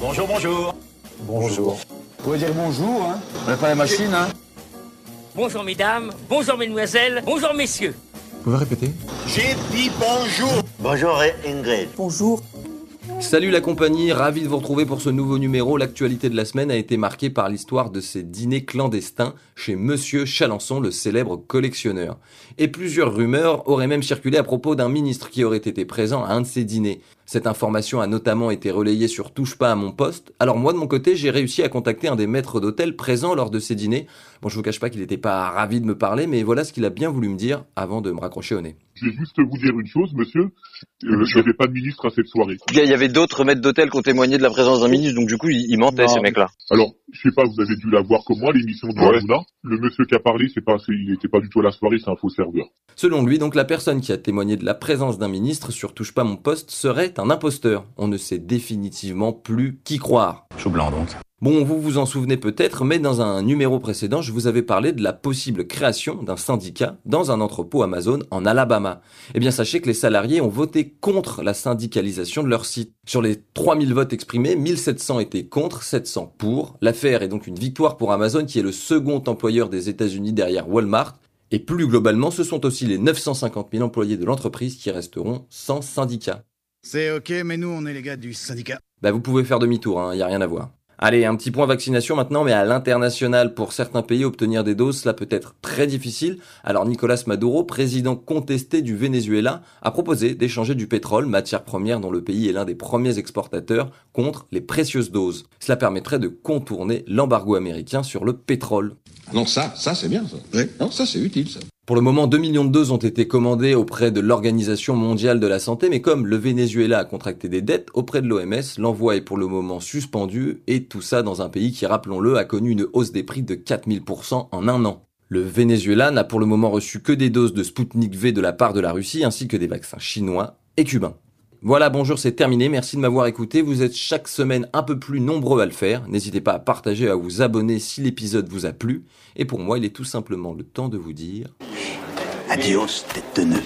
Bonjour, bonjour. Bonjour. Vous pouvez dire bonjour, hein On n'a pas la machine, hein Bonjour mesdames, bonjour mesdemoiselles, bonjour messieurs. Vous pouvez répéter? J'ai dit bonjour. Bonjour Ingrid. Bonjour. Salut la compagnie, ravi de vous retrouver pour ce nouveau numéro. L'actualité de la semaine a été marquée par l'histoire de ces dîners clandestins chez Monsieur Chalençon, le célèbre collectionneur. Et plusieurs rumeurs auraient même circulé à propos d'un ministre qui aurait été présent à un de ces dîners. Cette information a notamment été relayée sur Touche pas à mon poste. Alors moi de mon côté, j'ai réussi à contacter un des maîtres d'hôtel présents lors de ces dîners. Bon, je vous cache pas qu'il n'était pas ravi de me parler, mais voilà ce qu'il a bien voulu me dire avant de me raccrocher au nez. Je vais juste vous dire une chose, monsieur. Euh, il n'y avait pas de ministre à cette soirée. Il y avait d'autres maîtres d'hôtel qui ont témoigné de la présence d'un ministre, donc du coup, ils, mentaient, Non, ces mecs-là. Alors, je sais pas, vous avez dû la voir comme moi, l'émission de Ouais. Hanouna. Le monsieur qui a parlé, c'est pas, il n'était pas du tout à la soirée, c'est un faux serveur. Selon lui, donc, la personne qui a témoigné de la présence d'un ministre sur Touche pas mon poste serait un imposteur. On ne sait définitivement plus qui croire. Chou blanc donc. Bon, vous vous en souvenez peut-être, mais dans un numéro précédent, je vous avais parlé de la possible création d'un syndicat dans un entrepôt Amazon en Alabama. Eh bien, sachez que les salariés ont voté contre la syndicalisation de leur site. Sur les 3000 votes exprimés, 1700 étaient contre, 700 pour. L'affaire est donc une victoire pour Amazon, qui est le second employeur des États-Unis derrière Walmart. Et plus globalement, ce sont aussi les 950 000 employés de l'entreprise qui resteront sans syndicat. C'est ok, mais nous, on est les gars du syndicat. Bah vous pouvez faire demi-tour, il n'y a rien à voir. Allez, un petit point vaccination maintenant, mais à l'international, pour certains pays, obtenir des doses, cela peut être très difficile. Alors Nicolas Maduro, président contesté du Venezuela, a proposé d'échanger du pétrole, matière première dont le pays est l'un des premiers exportateurs, contre les précieuses doses. Cela permettrait de contourner l'embargo américain sur le pétrole. Non, ça, ça c'est bien ça. Non, ça c'est utile ça. Pour le moment, 2 millions de doses ont été commandées auprès de l'Organisation mondiale de la santé, mais comme le Venezuela a contracté des dettes auprès de l'OMS, l'envoi est pour le moment suspendu, et tout ça dans un pays qui, rappelons-le, a connu une hausse des prix de 4000% en un an. Le Venezuela n'a pour le moment reçu que des doses de Sputnik V de la part de la Russie, ainsi que des vaccins chinois et cubains. Voilà, bonjour, c'est terminé. Merci de m'avoir écouté. Vous êtes chaque semaine un peu plus nombreux à le faire. N'hésitez pas à partager, à vous abonner si l'épisode vous a plu. Et pour moi, il est tout simplement le temps de vous dire... Adios, tête de nœud.